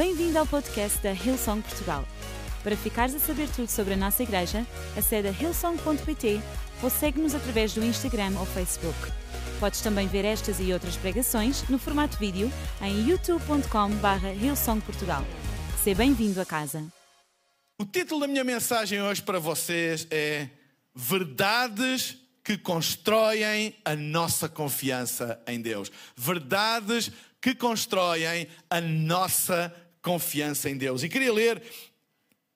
Bem-vindo ao podcast da Hillsong Portugal. Para ficares a saber tudo sobre a nossa igreja, acede a hillsong.pt ou segue-nos através do Instagram ou Facebook. Podes também ver estas e outras pregações no formato vídeo em youtube.com.br hillsongportugal. Seja bem-vindo a casa. O título da minha mensagem hoje para vocês é Verdades que constroem a nossa confiança em Deus. Verdades que constroem a nossa confiança em Deus. E queria ler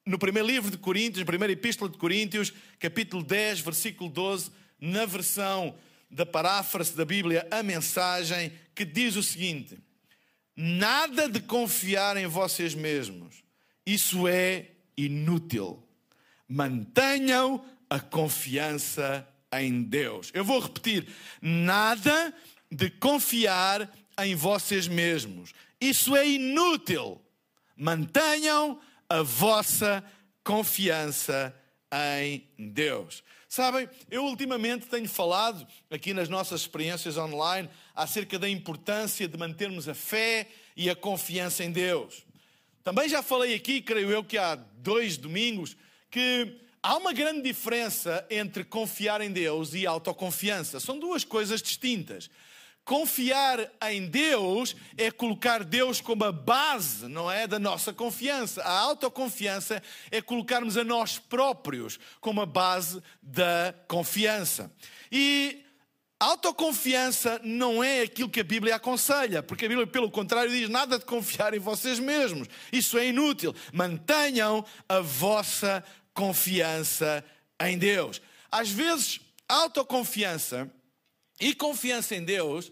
no primeiro livro de Coríntios, primeira epístola de Coríntios, capítulo 10, versículo 12, na versão da paráfrase da Bíblia, a mensagem que diz o seguinte: Nada de confiar em vocês mesmos. Isso é inútil. Mantenham a confiança em Deus. Eu vou repetir: nada de confiar em vocês mesmos. Isso é inútil. Mantenham a vossa confiança em Deus. Sabem, eu ultimamente tenho falado aqui nas nossas experiências online acerca da importância de mantermos a fé e a confiança em Deus. Também já falei aqui, creio eu que há dois domingos, que há uma grande diferença entre confiar em Deus e autoconfiança. São duas coisas distintas. Confiar em Deus é colocar Deus como a base, não é? Da nossa confiança. A autoconfiança é colocarmos a nós próprios como a base da confiança. E autoconfiança não é aquilo que a Bíblia aconselha, porque a Bíblia, pelo contrário, diz nada de confiar em vocês mesmos. Isso é inútil. Mantenham a vossa confiança em Deus. Às vezes, autoconfiança e confiança em Deus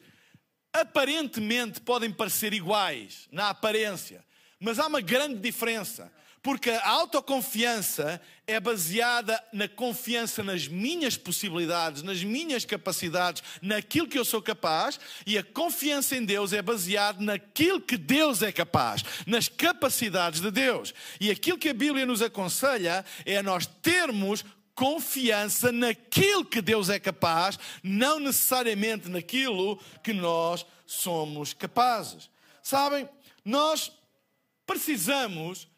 aparentemente podem parecer iguais na aparência, mas há uma grande diferença. Porque a autoconfiança é baseada na confiança nas minhas possibilidades, nas minhas capacidades, naquilo que eu sou capaz, e a confiança em Deus é baseada naquilo que Deus é capaz, nas capacidades de Deus. E aquilo que a Bíblia nos aconselha é nós termos confiança naquilo que Deus é capaz, não necessariamente naquilo que nós somos capazes. Sabem, nós precisamos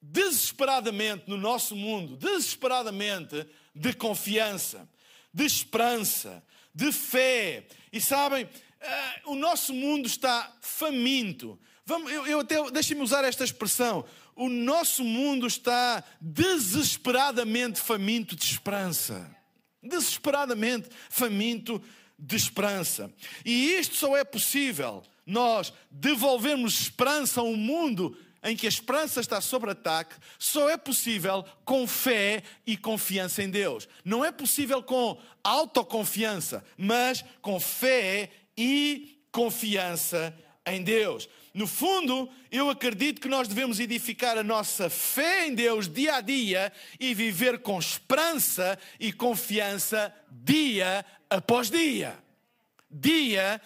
desesperadamente no nosso mundo, desesperadamente de confiança, de esperança, de fé. E sabem, uh, o nosso mundo está faminto. Vamos, eu, eu até deixem-me usar esta expressão o nosso mundo está desesperadamente faminto de esperança. Desesperadamente faminto de esperança. E isto só é possível nós devolvermos esperança a um mundo em que a esperança está sob ataque, só é possível com fé e confiança em Deus. Não é possível com autoconfiança, mas com fé e confiança em Deus. No fundo, eu acredito que nós devemos edificar a nossa fé em Deus dia a dia e viver com esperança e confiança dia após dia. Dia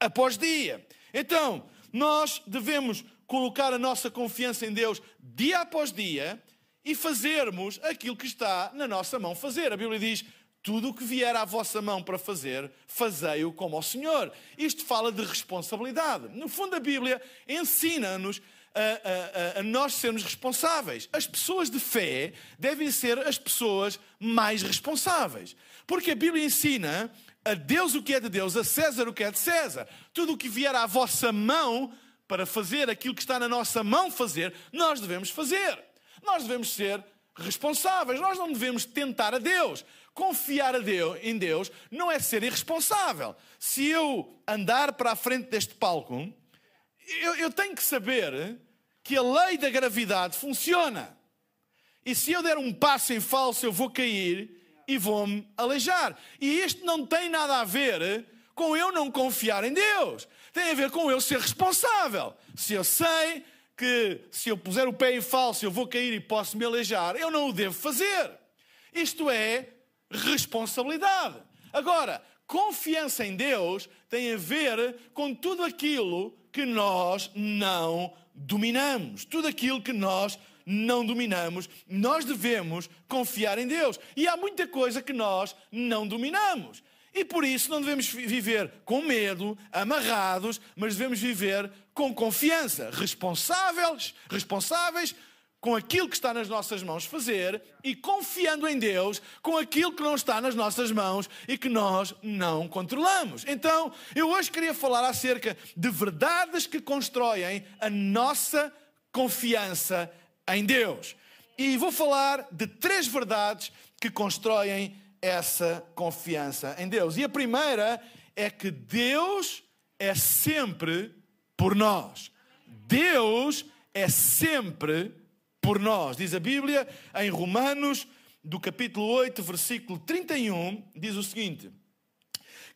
após dia. Então, nós devemos colocar a nossa confiança em Deus dia após dia e fazermos aquilo que está na nossa mão fazer. A Bíblia diz: tudo o que vier à vossa mão para fazer, fazei-o como ao Senhor. Isto fala de responsabilidade. No fundo, a Bíblia ensina-nos a, a, a, nós sermos responsáveis. As pessoas de fé devem ser as pessoas mais responsáveis. Porque a Bíblia ensina a Deus o que é de Deus, a César o que é de César. Tudo o que vier à vossa mão para fazer aquilo que está na nossa mão fazer, nós devemos fazer. Nós devemos ser responsáveis. Nós não devemos tentar a Deus. Confiar a Deus, em Deus não é ser irresponsável. Se eu andar para a frente deste palco, eu, eu tenho que saber que a lei da gravidade funciona. E se eu der um passo em falso, eu vou cair e vou-me aleijar. E isto não tem nada a ver com eu não confiar em Deus. Tem a ver com eu ser responsável. Se eu sei que se eu puser o pé em falso eu vou cair e posso me aleijar, eu não o devo fazer. Isto é responsabilidade. Agora, confiança em Deus tem a ver com tudo aquilo que nós não dominamos, tudo aquilo que nós não dominamos, nós devemos confiar em Deus. E há muita coisa que nós não dominamos. E por isso não devemos viver com medo, amarrados, mas devemos viver com confiança, responsáveis, responsáveis com aquilo que está nas nossas mãos fazer e confiando em Deus com aquilo que não está nas nossas mãos e que nós não controlamos. Então, eu hoje queria falar acerca de verdades que constroem a nossa confiança em Deus. E vou falar de três verdades que constroem essa confiança em Deus. E a primeira é que Deus é sempre por nós. Deus é sempre por nós. Diz a Bíblia em Romanos, do capítulo 8, versículo 31, diz o seguinte: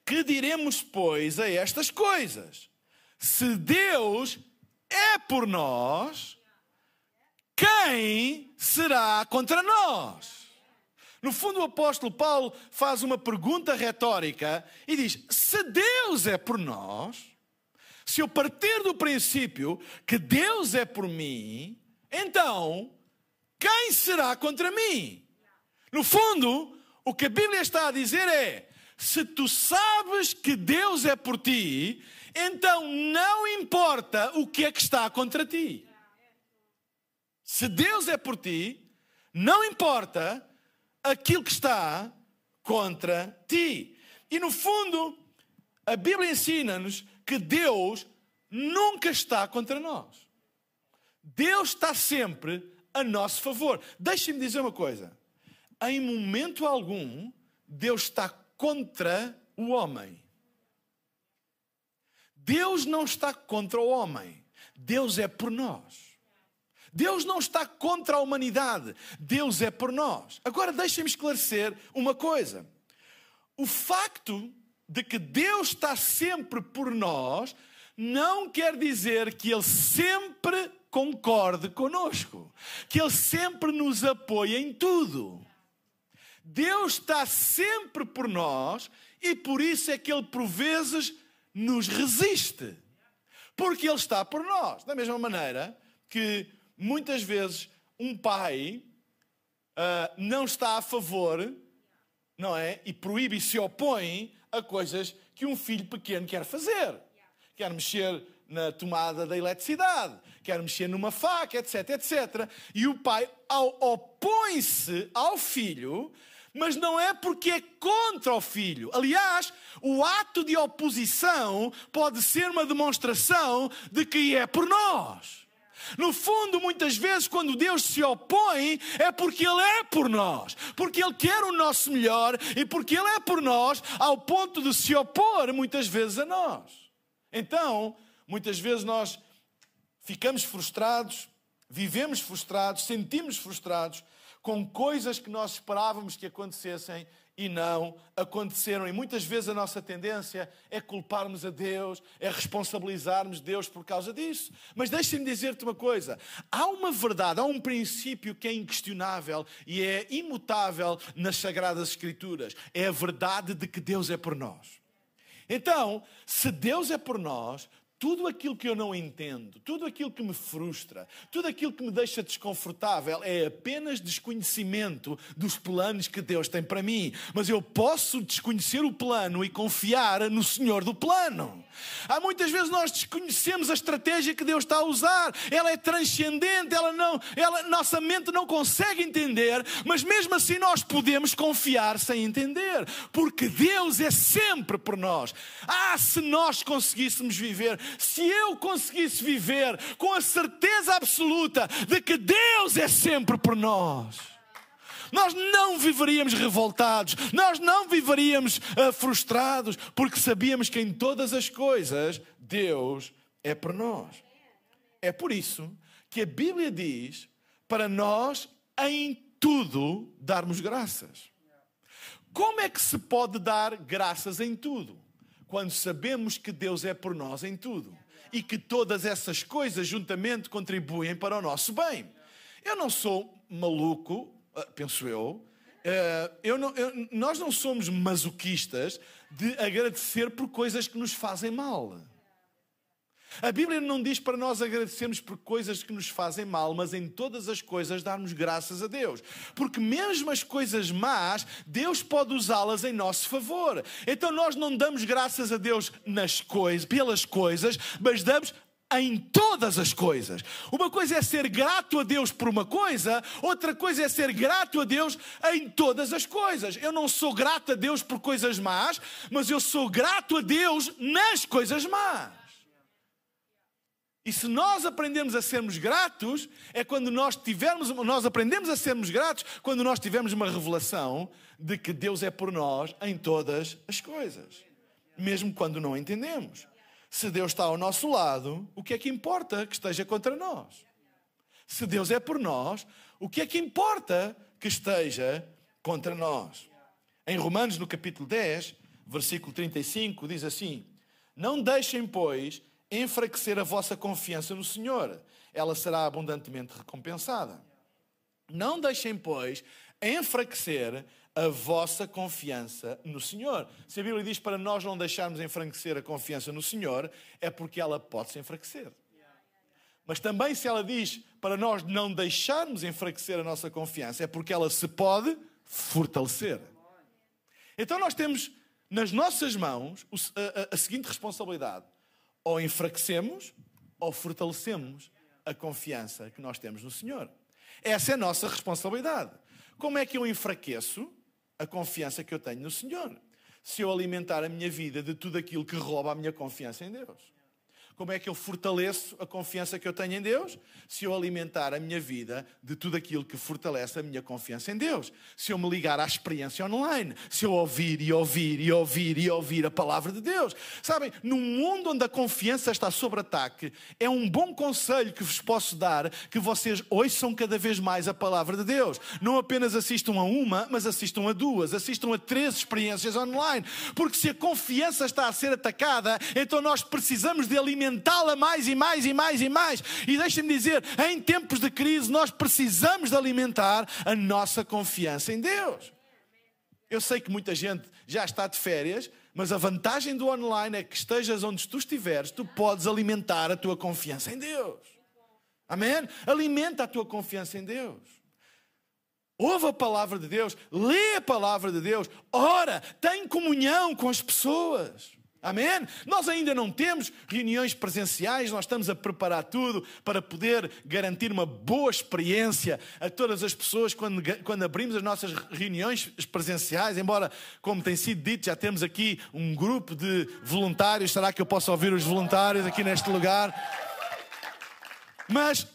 Que diremos, pois, a estas coisas? Se Deus é por nós, quem será contra nós? No fundo, o apóstolo Paulo faz uma pergunta retórica e diz: Se Deus é por nós, se eu partir do princípio que Deus é por mim, então quem será contra mim? No fundo, o que a Bíblia está a dizer é: se tu sabes que Deus é por ti, então não importa o que é que está contra ti. Se Deus é por ti, não importa aquilo que está contra ti. E no fundo, a Bíblia ensina-nos que Deus nunca está contra nós. Deus está sempre a nosso favor. Deixem-me dizer uma coisa: em momento algum, Deus está contra o homem. Deus não está contra o homem, Deus é por nós. Deus não está contra a humanidade, Deus é por nós. Agora deixem-me esclarecer uma coisa: o facto de que Deus está sempre por nós não quer dizer que Ele sempre concorde conosco, que Ele sempre nos apoia em tudo. Deus está sempre por nós e por isso é que Ele por vezes nos resiste, porque Ele está por nós. Da mesma maneira que muitas vezes um pai uh, não está a favor, não é? E proíbe e se opõe a coisas que um filho pequeno quer fazer. Quer mexer na tomada da eletricidade, quer mexer numa faca, etc, etc. E o pai opõe-se ao filho, mas não é porque é contra o filho. Aliás, o ato de oposição pode ser uma demonstração de que é por nós. No fundo, muitas vezes, quando Deus se opõe, é porque Ele é por nós, porque Ele quer o nosso melhor e porque Ele é por nós, ao ponto de se opor muitas vezes a nós. Então, muitas vezes nós ficamos frustrados, vivemos frustrados, sentimos frustrados com coisas que nós esperávamos que acontecessem e não aconteceram. E muitas vezes a nossa tendência é culparmos a Deus, é responsabilizarmos Deus por causa disso. Mas deixem-me dizer-te uma coisa: há uma verdade, há um princípio que é inquestionável e é imutável nas Sagradas Escrituras: é a verdade de que Deus é por nós. Então, se Deus é por nós, tudo aquilo que eu não entendo, tudo aquilo que me frustra, tudo aquilo que me deixa desconfortável é apenas desconhecimento dos planos que Deus tem para mim. Mas eu posso desconhecer o plano e confiar no Senhor do plano. Há muitas vezes nós desconhecemos a estratégia que Deus está a usar. Ela é transcendente, ela não, ela, nossa mente não consegue entender, mas mesmo assim nós podemos confiar sem entender, porque Deus é sempre por nós. Ah, se nós conseguíssemos viver, se eu conseguisse viver com a certeza absoluta de que Deus é sempre por nós nós não viveríamos revoltados, nós não viveríamos uh, frustrados, porque sabíamos que em todas as coisas Deus é por nós. É por isso que a Bíblia diz para nós em tudo darmos graças. Como é que se pode dar graças em tudo? Quando sabemos que Deus é por nós em tudo e que todas essas coisas juntamente contribuem para o nosso bem. Eu não sou maluco ah, penso eu, ah, eu não, eu, nós não somos masoquistas de agradecer por coisas que nos fazem mal. A Bíblia não diz para nós agradecermos por coisas que nos fazem mal, mas em todas as coisas darmos graças a Deus. Porque mesmo as coisas más, Deus pode usá-las em nosso favor. Então nós não damos graças a Deus nas coisas, pelas coisas, mas damos em todas as coisas. Uma coisa é ser grato a Deus por uma coisa, outra coisa é ser grato a Deus em todas as coisas. Eu não sou grato a Deus por coisas más, mas eu sou grato a Deus nas coisas más. E se nós aprendemos a sermos gratos, é quando nós tivermos, nós aprendemos a sermos gratos quando nós tivermos uma revelação de que Deus é por nós em todas as coisas, mesmo quando não entendemos. Se Deus está ao nosso lado, o que é que importa que esteja contra nós? Se Deus é por nós, o que é que importa que esteja contra nós? Em Romanos, no capítulo 10, versículo 35, diz assim: Não deixem, pois, enfraquecer a vossa confiança no Senhor, ela será abundantemente recompensada. Não deixem, pois, enfraquecer a vossa confiança no Senhor. Se a Bíblia diz para nós não deixarmos enfraquecer a confiança no Senhor, é porque ela pode se enfraquecer. Mas também se ela diz para nós não deixarmos enfraquecer a nossa confiança, é porque ela se pode fortalecer. Então nós temos nas nossas mãos a, a, a seguinte responsabilidade: ou enfraquecemos ou fortalecemos a confiança que nós temos no Senhor. Essa é a nossa responsabilidade. Como é que eu enfraqueço a confiança que eu tenho no Senhor. Se eu alimentar a minha vida de tudo aquilo que rouba a minha confiança em Deus. Como é que eu fortaleço a confiança que eu tenho em Deus? Se eu alimentar a minha vida de tudo aquilo que fortalece a minha confiança em Deus. Se eu me ligar à experiência online. Se eu ouvir e ouvir e ouvir e ouvir a palavra de Deus. Sabem, num mundo onde a confiança está sob ataque, é um bom conselho que vos posso dar que vocês ouçam cada vez mais a palavra de Deus. Não apenas assistam a uma, mas assistam a duas. Assistam a três experiências online. Porque se a confiança está a ser atacada, então nós precisamos de alimentar alimentá-la mais e mais e mais e mais. E deixem-me dizer, em tempos de crise, nós precisamos de alimentar a nossa confiança em Deus. Eu sei que muita gente já está de férias, mas a vantagem do online é que estejas onde tu estiveres, tu podes alimentar a tua confiança em Deus. Amém? Alimenta a tua confiança em Deus. Ouve a palavra de Deus, lê a palavra de Deus, ora, tem comunhão com as pessoas. Amém? Nós ainda não temos reuniões presenciais, nós estamos a preparar tudo para poder garantir uma boa experiência a todas as pessoas quando, quando abrimos as nossas reuniões presenciais. Embora, como tem sido dito, já temos aqui um grupo de voluntários. Será que eu posso ouvir os voluntários aqui neste lugar? Mas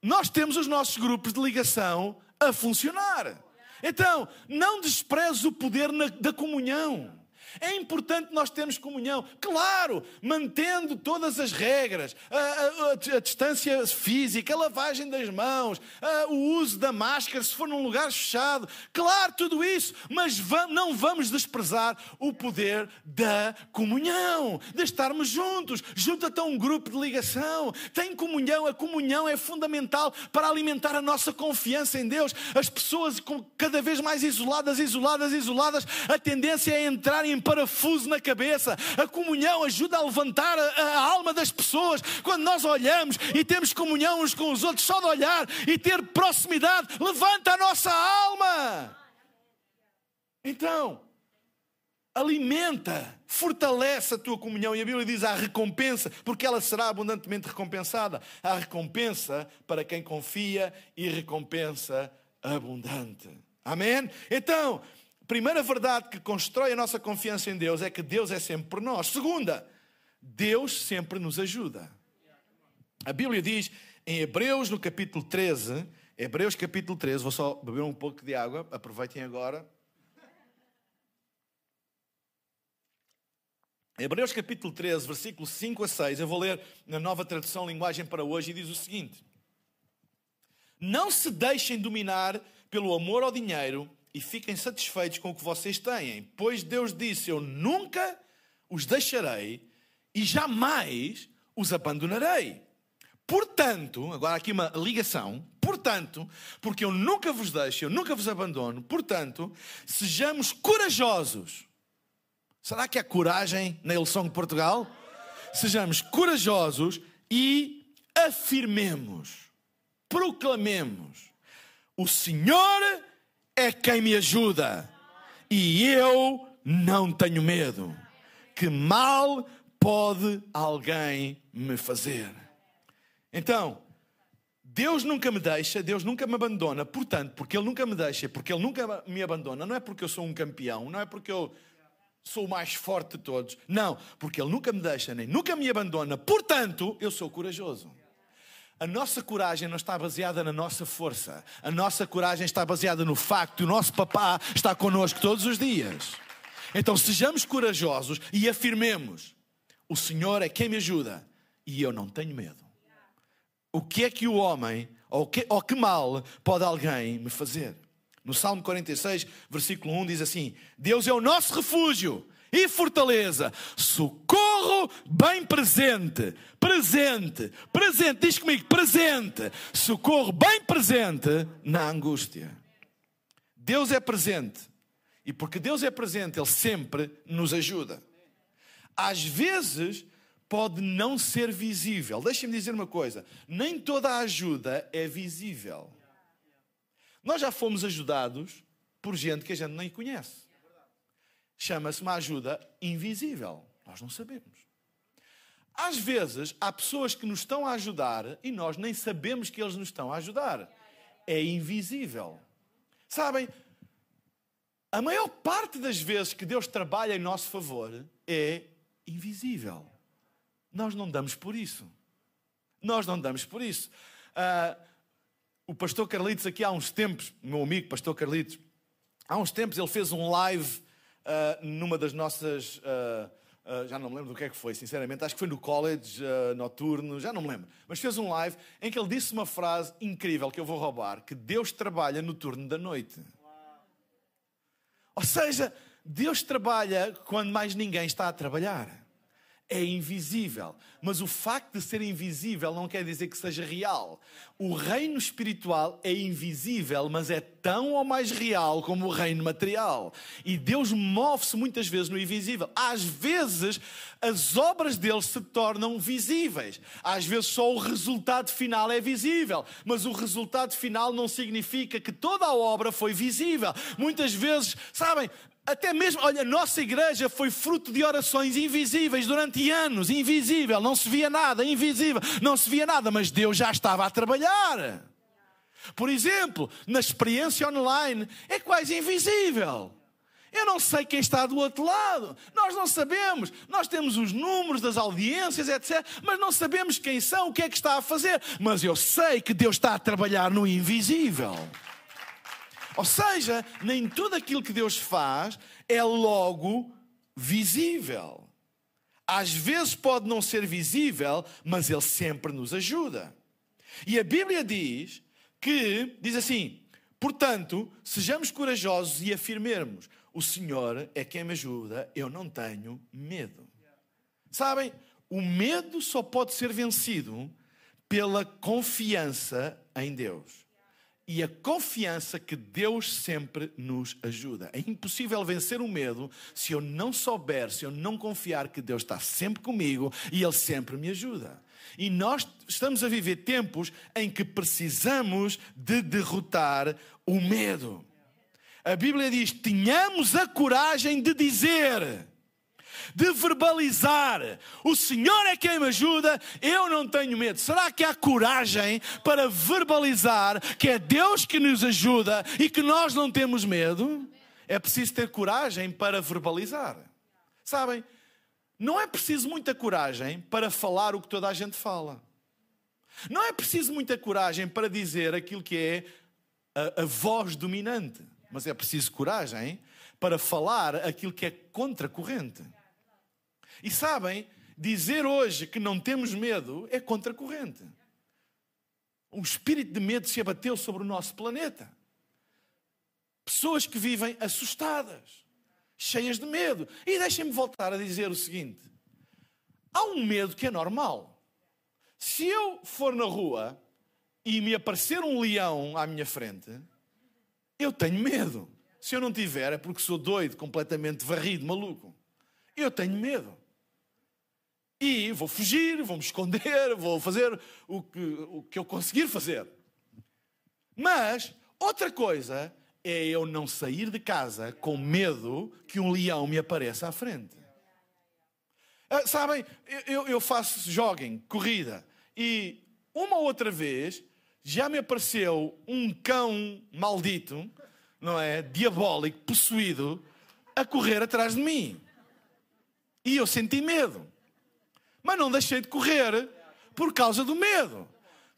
nós temos os nossos grupos de ligação a funcionar. Então, não despreze o poder na, da comunhão. É importante nós termos comunhão, claro, mantendo todas as regras, a, a, a distância física, a lavagem das mãos, a, o uso da máscara se for num lugar fechado, claro, tudo isso, mas não vamos desprezar o poder da comunhão, de estarmos juntos. Junta-te a um grupo de ligação, tem comunhão, a comunhão é fundamental para alimentar a nossa confiança em Deus. As pessoas cada vez mais isoladas, isoladas, isoladas, a tendência é entrar em parafuso na cabeça. A comunhão ajuda a levantar a, a, alma das pessoas. Quando nós olhamos e temos comunhão uns com os outros, só de olhar e ter proximidade, levanta a nossa alma. Então, alimenta, fortalece a tua comunhão. E a Bíblia diz: há recompensa, porque ela será abundantemente recompensada. Há recompensa para quem confia e recompensa abundante. Amém? Então, primeira verdade que constrói a nossa confiança em Deus é que Deus é sempre por nós. Segunda, Deus sempre nos ajuda. A Bíblia diz em Hebreus, no capítulo 13, Hebreus capítulo 13, vou só beber um pouco de água, aproveitem agora. Hebreus capítulo 13, versículos 5 a 6, eu vou ler na nova tradução linguagem para hoje e diz o seguinte: Não se deixem dominar pelo amor ao dinheiro e fiquem satisfeitos com o que vocês têm, pois Deus disse: Eu nunca os deixarei e jamais os abandonarei. Portanto, agora aqui uma ligação. Portanto, porque eu nunca vos deixo, eu nunca vos abandono, portanto, sejamos corajosos. Será que há coragem na eleição de Portugal? Sejamos corajosos e afirmemos, proclamemos: o Senhor é quem me ajuda e eu não tenho medo. Que mal pode alguém me fazer? Então, Deus nunca me deixa, Deus nunca me abandona. Portanto, porque Ele nunca me deixa, porque Ele nunca me abandona, não é porque eu sou um campeão, não é porque eu sou o mais forte de todos. Não, porque Ele nunca me deixa, nem nunca me abandona. Portanto, eu sou corajoso. A nossa coragem não está baseada na nossa força. A nossa coragem está baseada no facto que o nosso papá está connosco todos os dias. Então sejamos corajosos e afirmemos: o Senhor é quem me ajuda e eu não tenho medo. O que é que o homem, ou que, ou que mal, pode alguém me fazer? No Salmo 46, versículo 1 diz assim: Deus é o nosso refúgio e fortaleza, socorro bem presente, presente, presente, diz comigo, presente, socorro bem presente na angústia. Deus é presente, e porque Deus é presente, Ele sempre nos ajuda. Às vezes pode não ser visível. Deixem-me dizer uma coisa: nem toda a ajuda é visível. Nós já fomos ajudados por gente que a gente nem conhece chama-se uma ajuda invisível. Nós não sabemos. Às vezes, há pessoas que nos estão a ajudar e nós nem sabemos que eles nos estão a ajudar. É invisível. Sabem, a maior parte das vezes que Deus trabalha em nosso favor é invisível. Nós não damos por isso. Nós não damos por isso. Uh, o pastor Carlitos, aqui há uns tempos, meu amigo pastor Carlitos, há uns tempos ele fez um live uh, numa das nossas. Uh, já não me lembro do que é que foi, sinceramente, acho que foi no college uh, noturno, já não me lembro. Mas fez um live em que ele disse uma frase incrível que eu vou roubar: que Deus trabalha no turno da noite. Ou seja, Deus trabalha quando mais ninguém está a trabalhar é invisível. Mas o facto de ser invisível não quer dizer que seja real. O reino espiritual é invisível, mas é tão ou mais real como o reino material. E Deus move-se muitas vezes no invisível. Às vezes, as obras dele se tornam visíveis. Às vezes, só o resultado final é visível. Mas o resultado final não significa que toda a obra foi visível. Muitas vezes, sabem, até mesmo, olha, a nossa igreja foi fruto de orações invisíveis durante anos, invisível, não se via nada, invisível, não se via nada, mas Deus já estava a trabalhar. Por exemplo, na experiência online, é quase invisível. Eu não sei quem está do outro lado. Nós não sabemos. Nós temos os números das audiências, etc. Mas não sabemos quem são, o que é que está a fazer. Mas eu sei que Deus está a trabalhar no invisível. Ou seja, nem tudo aquilo que Deus faz é logo visível. Às vezes pode não ser visível, mas Ele sempre nos ajuda. E a Bíblia diz que, diz assim, portanto, sejamos corajosos e afirmemos: o Senhor é quem me ajuda, eu não tenho medo. Sabem, o medo só pode ser vencido pela confiança em Deus e a confiança que Deus sempre nos ajuda. É impossível vencer o medo se eu não souber, se eu não confiar que Deus está sempre comigo e Ele sempre me ajuda. E nós estamos a viver tempos em que precisamos de derrotar o medo. A Bíblia diz: tenhamos a coragem de dizer de verbalizar: O Senhor é quem me ajuda, eu não tenho medo. Será que há coragem para verbalizar que é Deus que nos ajuda e que nós não temos medo? É preciso ter coragem para verbalizar. Sabem, não é preciso muita coragem para falar o que toda a gente fala. Não é preciso muita coragem para dizer aquilo que é a, a voz dominante. Mas é preciso coragem para falar aquilo que é contracorrente. E sabem, dizer hoje que não temos medo é contracorrente. Um espírito de medo se abateu sobre o nosso planeta. Pessoas que vivem assustadas, cheias de medo. E deixem-me voltar a dizer o seguinte: há um medo que é normal. Se eu for na rua e me aparecer um leão à minha frente, eu tenho medo. Se eu não tiver, é porque sou doido, completamente varrido, maluco. Eu tenho medo. E vou fugir, vou me esconder, vou fazer o que, o que eu conseguir fazer. Mas outra coisa é eu não sair de casa com medo que um leão me apareça à frente. Ah, sabem, eu, eu faço jogging, corrida, e uma ou outra vez, já me apareceu um cão maldito, não é? Diabólico, possuído, a correr atrás de mim. E eu senti medo. Mas não deixei de correr por causa do medo.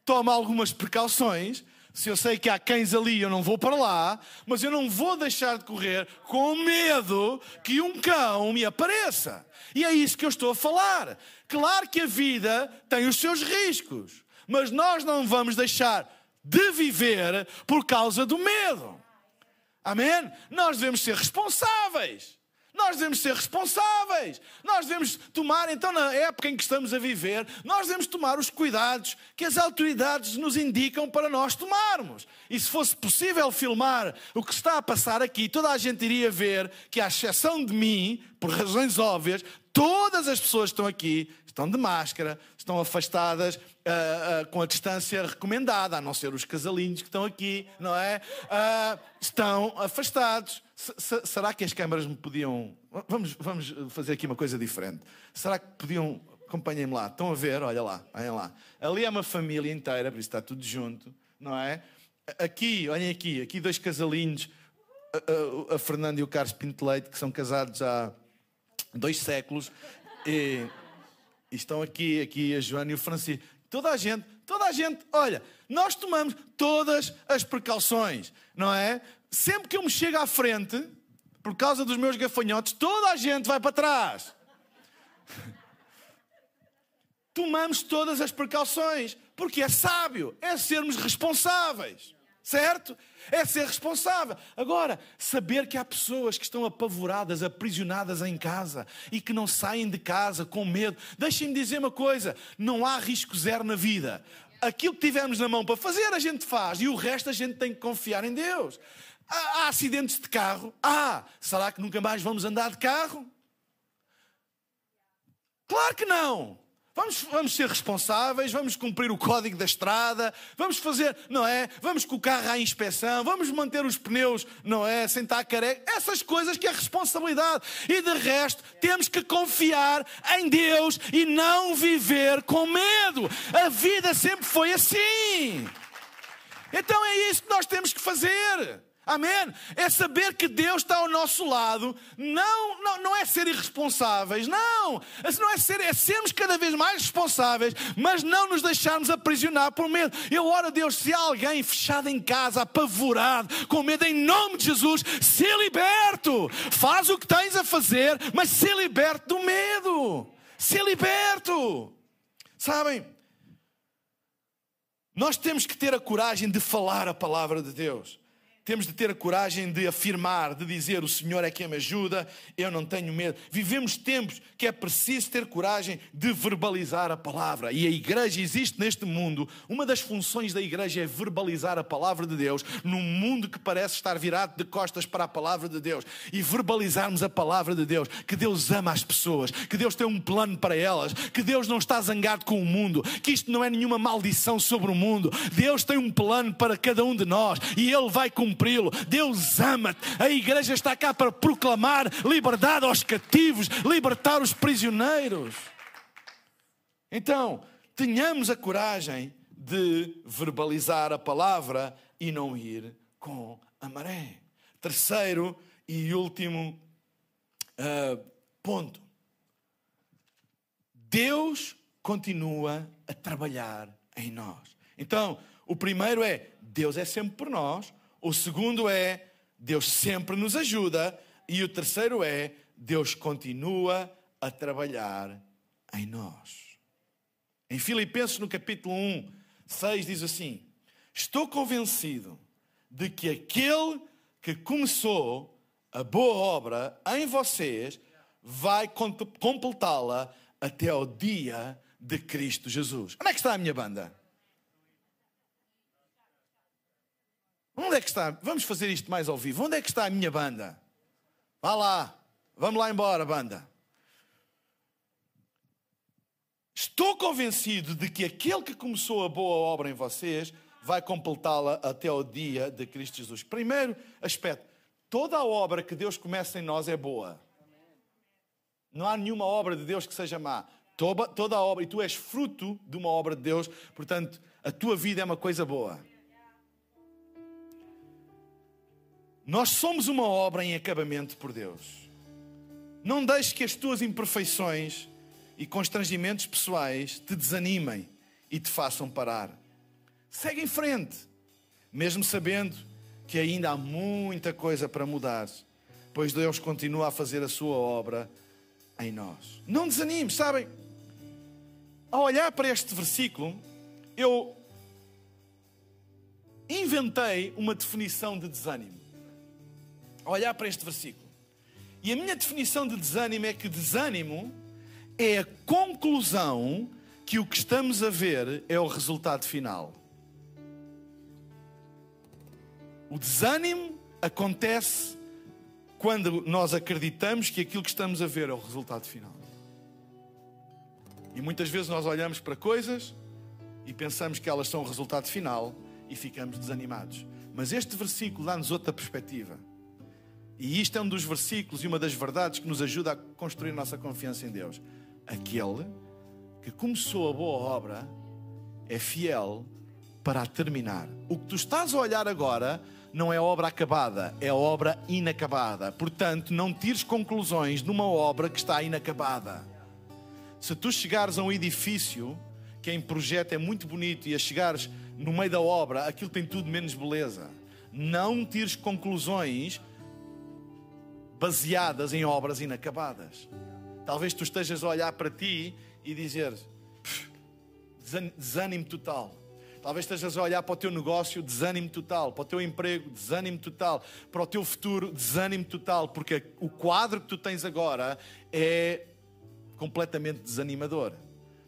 Toma algumas precauções. Se eu sei que há cães ali, eu não vou para lá, mas eu não vou deixar de correr com medo que um cão me apareça. E é isso que eu estou a falar. Claro que a vida tem os seus riscos, mas nós não vamos deixar de viver por causa do medo. Amém? Nós devemos ser responsáveis. Nós devemos ser responsáveis. Nós devemos tomar, então, na época em que estamos a viver, nós devemos tomar os cuidados que as autoridades nos indicam para nós tomarmos. E se fosse possível filmar o que está a passar aqui, toda a gente iria ver que, à exceção de mim, por razões óbvias, todas as pessoas que estão aqui estão de máscara, estão afastadas uh, uh, com a distância recomendada, a não ser os casalinhos que estão aqui, não é? Uh, estão afastados. S será que as câmaras me podiam. Vamos, vamos fazer aqui uma coisa diferente. Será que podiam. Acompanhem-me lá. Estão a ver? Olha lá, olhem lá. Ali é uma família inteira, por isso está tudo junto, não é? Aqui, olhem aqui, aqui dois casalinhos, a, a, a Fernanda e o Carlos Pinto Leite, que são casados há dois séculos. E, estão aqui, aqui a Joana e o Francisco. Toda a gente, toda a gente, olha, nós tomamos todas as precauções, não é? Sempre que eu me chego à frente, por causa dos meus gafanhotos, toda a gente vai para trás. Tomamos todas as precauções, porque é sábio, é sermos responsáveis certo? É ser responsável. Agora, saber que há pessoas que estão apavoradas, aprisionadas em casa e que não saem de casa com medo. Deixem-me dizer uma coisa: não há risco zero na vida. Aquilo que tivermos na mão para fazer, a gente faz e o resto a gente tem que confiar em Deus. Há, há acidentes de carro? Ah, será que nunca mais vamos andar de carro? Claro que não. Vamos, vamos ser responsáveis, vamos cumprir o código da estrada, vamos fazer, não é? Vamos com o carro à inspeção, vamos manter os pneus, não é? Sem estar careca. Essas coisas que é responsabilidade. E de resto, temos que confiar em Deus e não viver com medo. A vida sempre foi assim. Então é isso que nós temos que fazer. Amém? É saber que Deus está ao nosso lado. Não, não, não é ser irresponsáveis, não. Não é ser, é sermos cada vez mais responsáveis, mas não nos deixarmos aprisionar por medo. Eu oro a Deus, se há alguém fechado em casa, apavorado, com medo, em nome de Jesus, se liberto. Faz o que tens a fazer, mas se liberte do medo. Se liberto. Sabem? Nós temos que ter a coragem de falar a palavra de Deus. Temos de ter a coragem de afirmar, de dizer: O Senhor é quem me ajuda, eu não tenho medo. Vivemos tempos que é preciso ter coragem de verbalizar a palavra. E a igreja existe neste mundo. Uma das funções da igreja é verbalizar a palavra de Deus num mundo que parece estar virado de costas para a palavra de Deus. E verbalizarmos a palavra de Deus: que Deus ama as pessoas, que Deus tem um plano para elas, que Deus não está zangado com o mundo, que isto não é nenhuma maldição sobre o mundo. Deus tem um plano para cada um de nós e Ele vai cumprir cumpri-lo. Deus ama-te. A igreja está cá para proclamar liberdade aos cativos, libertar os prisioneiros. Então, tenhamos a coragem de verbalizar a palavra e não ir com a maré. Terceiro e último uh, ponto. Deus continua a trabalhar em nós. Então, o primeiro é: Deus é sempre por nós. O segundo é Deus sempre nos ajuda. E o terceiro é Deus continua a trabalhar em nós. Em Filipenses, no capítulo 1, 6, diz assim: Estou convencido de que aquele que começou a boa obra em vocês vai completá-la até ao dia de Cristo Jesus. Onde é que está a minha banda? Onde é que está? Vamos fazer isto mais ao vivo. Onde é que está a minha banda? Vá lá. Vamos lá embora, banda. Estou convencido de que aquele que começou a boa obra em vocês vai completá-la até ao dia de Cristo Jesus. Primeiro aspecto: toda a obra que Deus começa em nós é boa. Não há nenhuma obra de Deus que seja má. Toda, toda a obra, e tu és fruto de uma obra de Deus, portanto, a tua vida é uma coisa boa. Nós somos uma obra em acabamento por Deus. Não deixes que as tuas imperfeições e constrangimentos pessoais te desanimem e te façam parar. Segue em frente, mesmo sabendo que ainda há muita coisa para mudar, pois Deus continua a fazer a sua obra em nós. Não desanimes, sabem? Ao olhar para este versículo, eu inventei uma definição de desânimo. Olhar para este versículo. E a minha definição de desânimo é que desânimo é a conclusão que o que estamos a ver é o resultado final. O desânimo acontece quando nós acreditamos que aquilo que estamos a ver é o resultado final. E muitas vezes nós olhamos para coisas e pensamos que elas são o resultado final e ficamos desanimados. Mas este versículo dá-nos outra perspectiva. E isto é um dos versículos e uma das verdades que nos ajuda a construir nossa confiança em Deus. Aquele que começou a boa obra é fiel para a terminar. O que tu estás a olhar agora não é obra acabada, é obra inacabada. Portanto, não tires conclusões numa obra que está inacabada. Se tu chegares a um edifício que em projeto é muito bonito e a chegares no meio da obra, aquilo tem tudo menos beleza. Não tires conclusões baseadas em obras inacabadas. Talvez tu estejas a olhar para ti e dizer desânimo total. Talvez estejas a olhar para o teu negócio, desânimo total, para o teu emprego, desânimo total, para o teu futuro, desânimo total, porque o quadro que tu tens agora é completamente desanimador.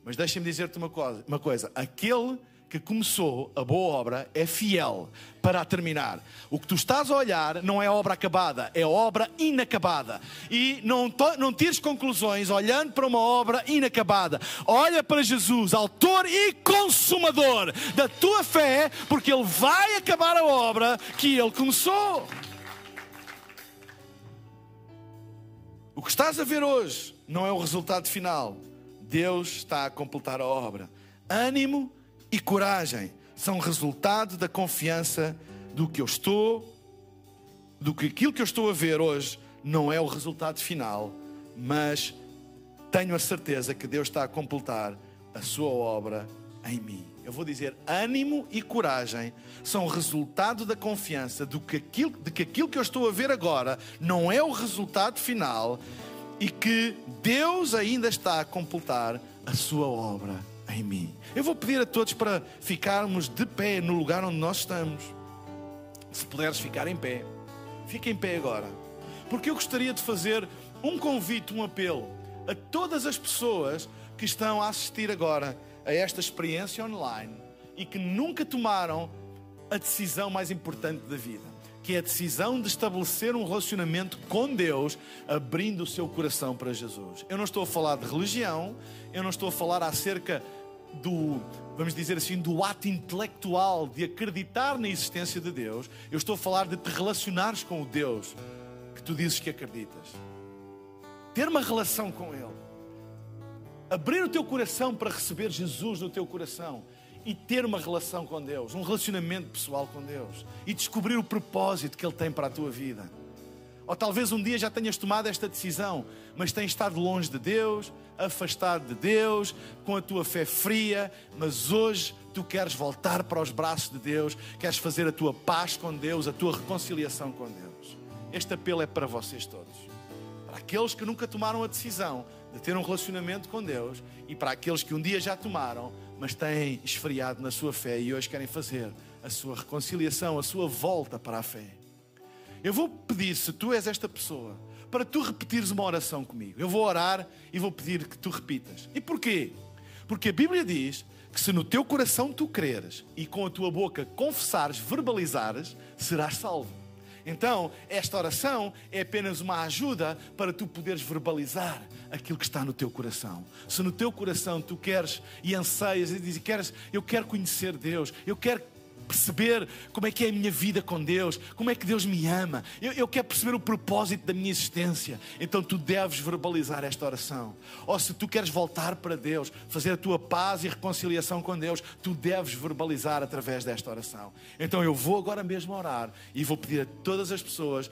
Mas deixa-me dizer-te uma coisa, uma coisa: aquele que começou a boa obra é fiel para a terminar. O que tu estás a olhar não é obra acabada, é obra inacabada. E não, não tires conclusões olhando para uma obra inacabada. Olha para Jesus, autor e consumador da tua fé, porque Ele vai acabar a obra que Ele começou. O que estás a ver hoje não é o resultado final. Deus está a completar a obra. Ânimo e coragem são resultado da confiança do que eu estou, do que aquilo que eu estou a ver hoje não é o resultado final, mas tenho a certeza que Deus está a completar a sua obra em mim. Eu vou dizer, ânimo e coragem são resultado da confiança de que, aquilo, de que aquilo que eu estou a ver agora não é o resultado final e que Deus ainda está a completar a sua obra em mim. Eu vou pedir a todos para ficarmos de pé no lugar onde nós estamos. Se puderes ficar em pé, fica em pé agora. Porque eu gostaria de fazer um convite, um apelo a todas as pessoas que estão a assistir agora a esta experiência online e que nunca tomaram a decisão mais importante da vida, que é a decisão de estabelecer um relacionamento com Deus, abrindo o seu coração para Jesus. Eu não estou a falar de religião, eu não estou a falar acerca do, vamos dizer assim, do ato intelectual de acreditar na existência de Deus, eu estou a falar de te relacionares com o Deus que tu dizes que acreditas. Ter uma relação com Ele. Abrir o teu coração para receber Jesus no teu coração e ter uma relação com Deus, um relacionamento pessoal com Deus e descobrir o propósito que Ele tem para a tua vida. Ou talvez um dia já tenhas tomado esta decisão, mas tens estado longe de Deus, afastado de Deus, com a tua fé fria, mas hoje tu queres voltar para os braços de Deus, queres fazer a tua paz com Deus, a tua reconciliação com Deus. Este apelo é para vocês todos. Para aqueles que nunca tomaram a decisão de ter um relacionamento com Deus e para aqueles que um dia já tomaram, mas têm esfriado na sua fé e hoje querem fazer a sua reconciliação, a sua volta para a fé. Eu vou pedir, se tu és esta pessoa, para tu repetires uma oração comigo. Eu vou orar e vou pedir que tu repitas. E porquê? Porque a Bíblia diz que se no teu coração tu creres e com a tua boca confessares, verbalizares, serás salvo. Então, esta oração é apenas uma ajuda para tu poderes verbalizar aquilo que está no teu coração. Se no teu coração tu queres e anseias e dizes, queres, eu quero conhecer Deus, eu quero perceber como é que é a minha vida com Deus, como é que Deus me ama, eu, eu quero perceber o propósito da minha existência. Então tu deves verbalizar esta oração. Ou se tu queres voltar para Deus, fazer a tua paz e reconciliação com Deus, tu deves verbalizar através desta oração. Então eu vou agora mesmo orar e vou pedir a todas as pessoas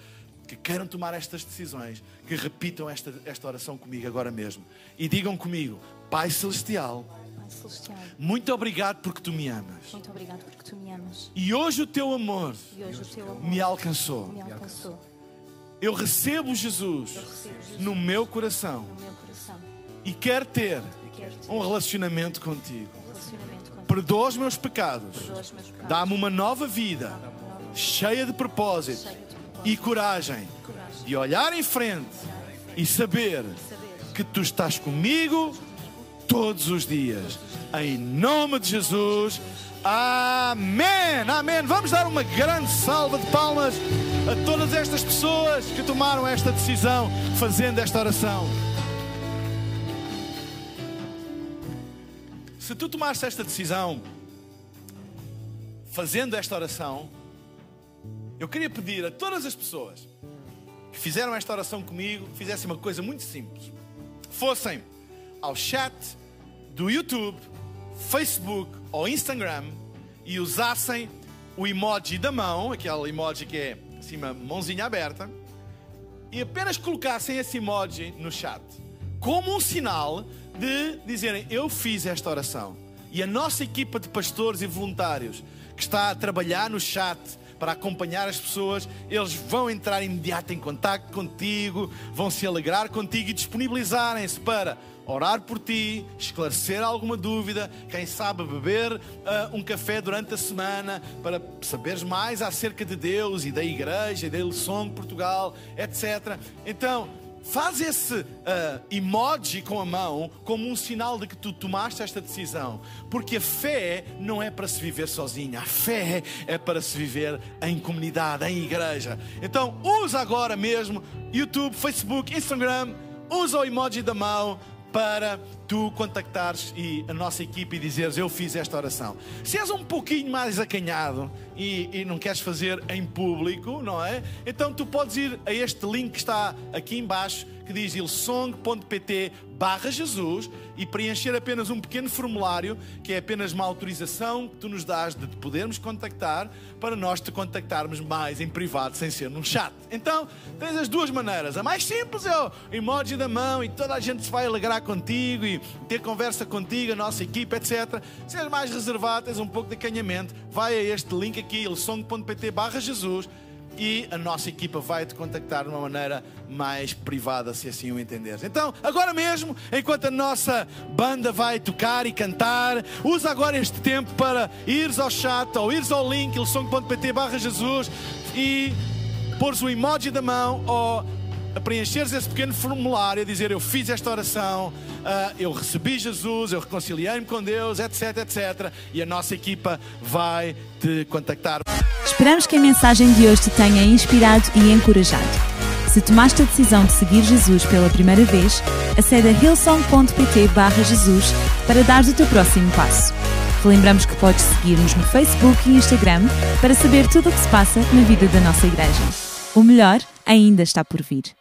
que queiram tomar estas decisões, que repitam esta, esta oração comigo agora mesmo. E digam comigo: Pai Celestial, Pai Celestial, muito obrigado porque tu me amas. muito obrigado porque tu me amas E hoje o teu amor o teu amor me alcançou. me alcançou. Eu recebo Jesus Eu recebo Jesus no meu coração no meu coração e quero ter quero ter um relacionamento contigo. um relacionamento contigo. Perdoa os meus pecados, pecados. dá-me uma nova vida, Dá-me uma nova cheia de propósito cheia de propósito e coragem, coragem. de olhar em frente e saber Saber que tu estás comigo todos os dias. Em nome de Jesus. Amém. Amém. Vamos dar uma grande salva de palmas a todas estas pessoas que tomaram esta decisão fazendo esta oração. Se tu tomaste esta decisão fazendo esta oração, eu queria pedir a todas as pessoas que fizeram esta oração comigo, que fizessem uma coisa muito simples. Fossem ao chat do YouTube, Facebook ou Instagram e usassem o emoji da mão, aquele emoji que é assim, uma mãozinha aberta, e apenas colocassem esse emoji no chat, como um sinal de dizerem: Eu fiz esta oração. E a nossa equipa de pastores e voluntários que está a trabalhar no chat para acompanhar as pessoas, eles vão entrar imediato em contato contigo, vão se alegrar contigo e disponibilizarem-se para orar por ti, esclarecer alguma dúvida, quem sabe beber ah, um café durante a semana para saberes mais acerca de Deus e da igreja e da Hillsong Portugal, etc. Então, faz esse ah, emoji com a mão como um sinal de que tu tomaste esta decisão, porque a fé não é para se viver sozinha, a fé é para se viver em comunidade, em igreja. Então, usa agora mesmo YouTube, Facebook, Instagram, usa o emoji da mão para tu contactares e a nossa equipe e dizeres eu fiz esta oração. Se és um pouquinho mais acanhado e, e não queres fazer em público, não é? Então tu podes ir a este link que está aqui embaixo que diz ilsong.pt barra Jesus e preencher apenas um pequeno formulário que é apenas uma autorização que tu nos dás de podermos contactar para nós te contactarmos mais em privado sem ser num chat. Então tens as duas maneiras. A mais simples é o emoji da mão e toda a gente se vai alegrar contigo e ter conversa contigo, a nossa equipe, etc. Se és mais reservado, tens um pouco de acanhamento, vai a este link aqui, ilsong.pt barra Jesus e a nossa equipa vai te contactar de uma maneira mais privada, se assim o entenderes. Então, agora mesmo, enquanto a nossa banda vai tocar e cantar, usa agora este tempo para ires ao chat ou ires ao link ilsong.pt barra Jesus e pôres o emoji da mão ou a preencheres esse pequeno formulário, a dizer eu fiz esta oração, ah, eu recebi Jesus, eu reconciliei-me com Deus, etc, etc. E a nossa equipa vai te contactar. Esperamos que a mensagem de hoje te tenha inspirado e encorajado. Se tomaste a decisão de seguir Jesus pela primeira vez, acede a hillsong.pt Jesus para dar o teu próximo passo. Relembramos que podes seguir-nos no Facebook e Instagram para saber tudo o que se passa na vida da nossa igreja. O melhor ainda está por vir.